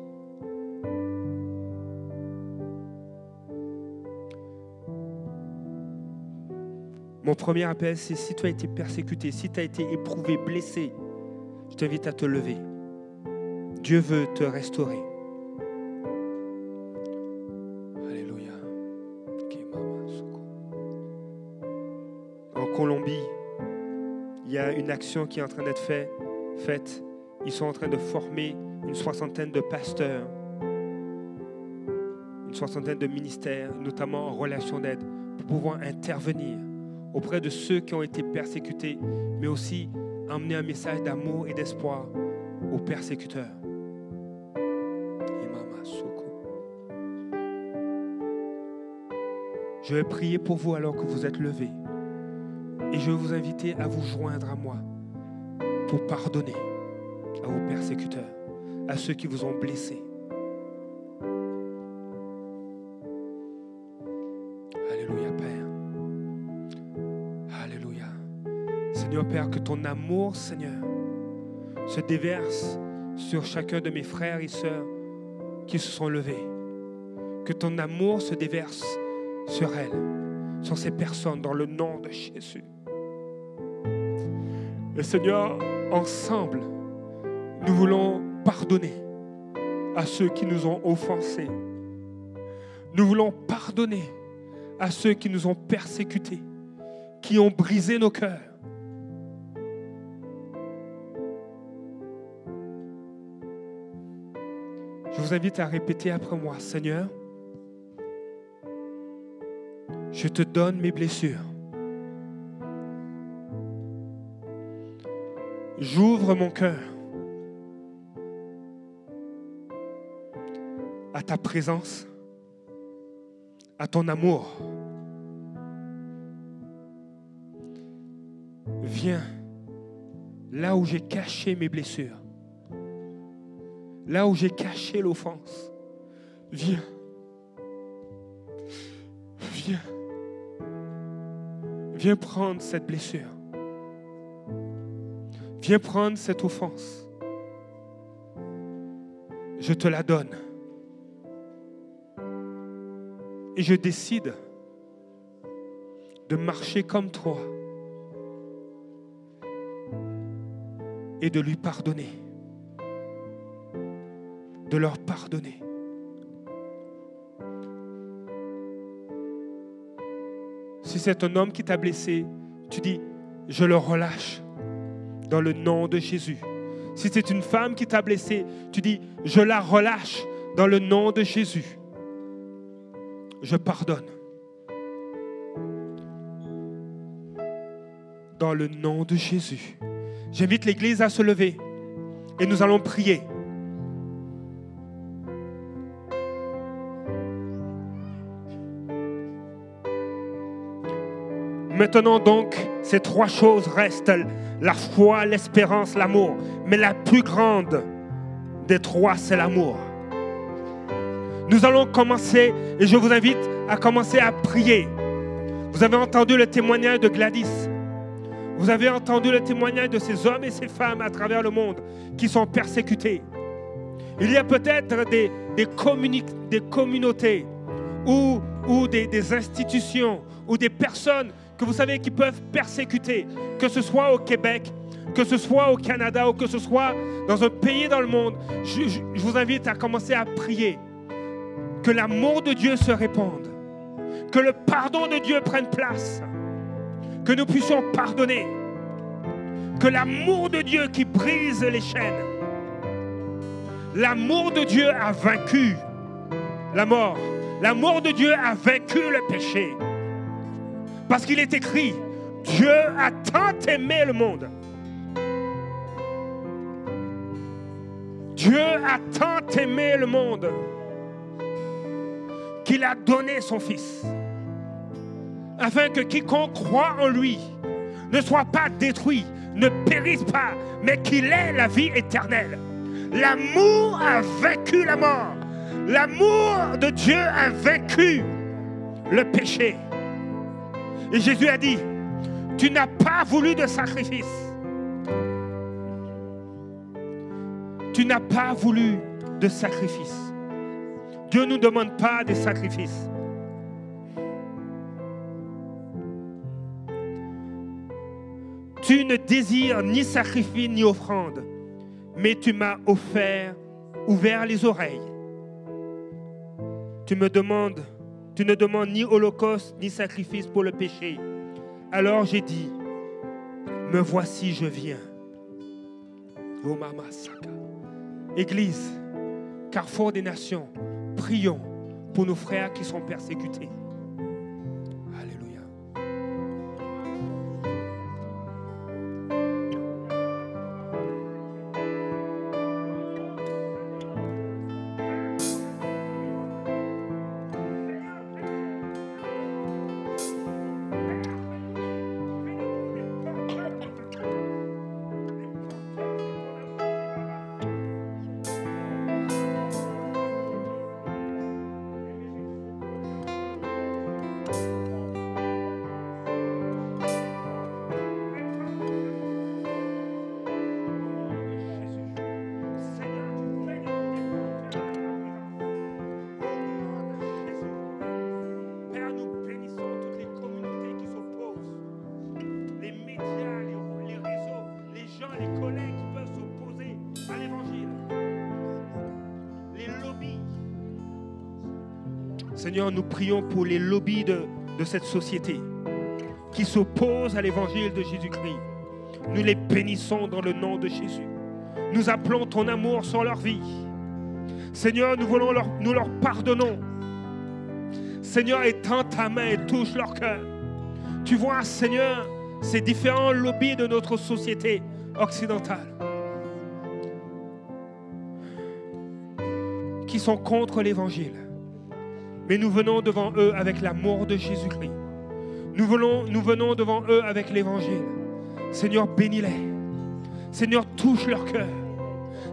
Mon premier appel, c'est si tu as été persécuté, si tu as été éprouvé, blessé, je t'invite à te lever. Dieu veut te restaurer. il y a une action qui est en train d'être faite. Ils sont en train de former une soixantaine de pasteurs, une soixantaine de ministères, notamment en relation d'aide, pour pouvoir intervenir auprès de ceux qui ont été persécutés, mais aussi emmener un message d'amour et d'espoir aux persécuteurs. Je vais prier pour vous alors que vous êtes levés. Et je vais vous inviter à vous joindre à moi pour pardonner à vos persécuteurs, à ceux qui vous ont blessés. Ton amour, Seigneur, se déverse sur chacun de mes frères et sœurs qui se sont levés. Que ton amour se déverse sur elles, sur ces personnes, dans le nom de Jésus. Et Seigneur, ensemble, nous voulons pardonner à ceux qui nous ont offensés. Nous voulons pardonner à ceux qui nous ont persécutés, qui ont brisé nos cœurs. Vous invite à répéter après moi, Seigneur, je te donne mes blessures. J'ouvre mon cœur à ta présence, à ton amour. Viens là où j'ai caché mes blessures, là où j'ai caché l'offense. Viens. Viens. Viens prendre cette blessure. Viens prendre cette offense. Je te la donne. Et je décide de marcher comme toi et de lui pardonner, de leur pardonner. Si c'est un homme qui t'a blessé, tu dis, je le relâche dans le nom de Jésus. Si c'est une femme qui t'a blessé, tu dis, je la relâche dans le nom de Jésus. Je pardonne. Dans le nom de Jésus. J'invite l'Église à se lever et nous allons prier. Maintenant donc, ces trois choses restent la foi, l'espérance, l'amour. Mais la plus grande des trois, c'est l'amour. Nous allons commencer, et je vous invite à commencer à prier. Vous avez entendu le témoignage de Gladys. Vous avez entendu le témoignage de ces hommes et ces femmes à travers le monde qui sont persécutés. Il y a peut-être des, communautés ou, des institutions ou des personnes que vous savez qui peuvent persécuter, que ce soit au Québec, que ce soit au Canada ou que ce soit dans un pays dans le monde, je, vous invite à commencer à prier. Que l'amour de Dieu se répande. Que le pardon de Dieu prenne place. Que nous puissions pardonner. Que l'amour de Dieu qui brise les chaînes. L'amour de Dieu a vaincu la mort. L'amour de Dieu a vaincu le péché. Parce qu'il est écrit, Dieu a tant aimé le monde. Dieu a tant aimé le monde qu'il a donné son Fils, afin que quiconque croit en lui ne soit pas détruit, ne périsse pas, mais qu'il ait la vie éternelle. L'amour a vaincu la mort. L'amour de Dieu a vaincu le péché. Et Jésus a dit, tu n'as pas voulu de sacrifice. Tu n'as pas voulu de sacrifice. Dieu ne nous demande pas de sacrifice. Tu ne désires ni sacrifice ni offrande, mais tu m'as offert, ouvert les oreilles. Tu me demandes tu ne demandes ni holocauste ni sacrifice pour le péché. Alors j'ai dit, Me voici, je viens. Oh. Église, carrefour des nations, prions pour nos frères qui sont persécutés. Seigneur, nous prions pour les lobbies de, cette société qui s'opposent à l'évangile de Jésus-Christ. Nous les bénissons dans le nom de Jésus. Nous appelons ton amour sur leur vie. Seigneur, nous, voulons nous leur pardonnons. Seigneur, étends ta main et touche leur cœur. Tu vois, Seigneur, ces différents lobbies de notre société occidentale qui sont contre l'évangile. Mais nous venons devant eux avec l'amour de Jésus-Christ. Nous venons, devant eux avec l'évangile. Seigneur, bénis-les. Seigneur, touche leur cœur.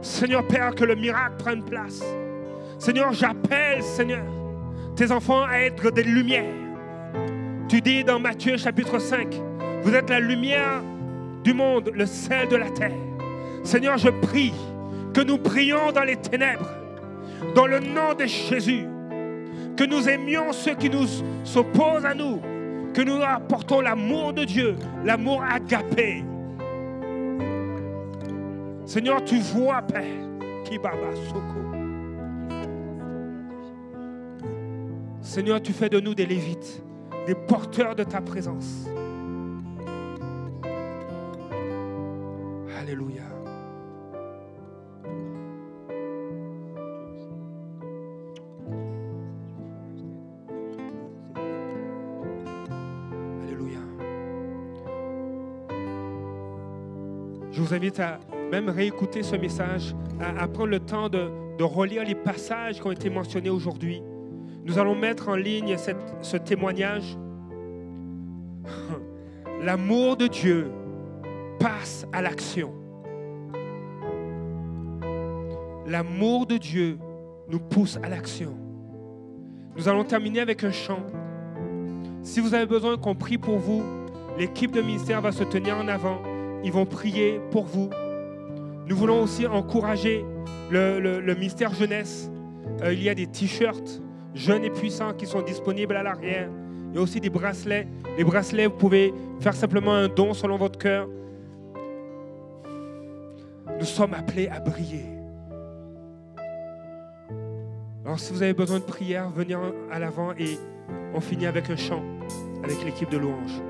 Seigneur Père, que le miracle prenne place. Seigneur, j'appelle, Seigneur, tes enfants à être des lumières. Tu dis dans Matthieu chapitre 5, vous êtes la lumière du monde, le sel de la terre. Seigneur, je prie que nous prions dans les ténèbres, dans le nom de Jésus que nous aimions ceux qui nous s'opposent à nous, que nous apportons l'amour de Dieu, l'amour agapé. Seigneur, tu vois, Père, qui baba soko. Seigneur, tu fais de nous des lévites, des porteurs de ta présence. Alléluia. Invite à même réécouter ce message, à, prendre le temps de, relire les passages qui ont été mentionnés aujourd'hui. Nous allons mettre en ligne ce témoignage. L'amour de Dieu passe à l'action. L'amour de Dieu nous pousse à l'action. Nous allons terminer avec un chant. Si vous avez besoin qu'on prie pour vous, l'équipe de ministère va se tenir en avant. Ils vont prier pour vous. Nous voulons aussi encourager le, ministère jeunesse. Euh, il y a des t-shirts jeunes et puissants qui sont disponibles à l'arrière. Il y a aussi des bracelets. Les bracelets, vous pouvez faire simplement un don selon votre cœur. Nous sommes appelés à briller. Alors si vous avez besoin de prière, venez à l'avant et on finit avec un chant avec l'équipe de louanges.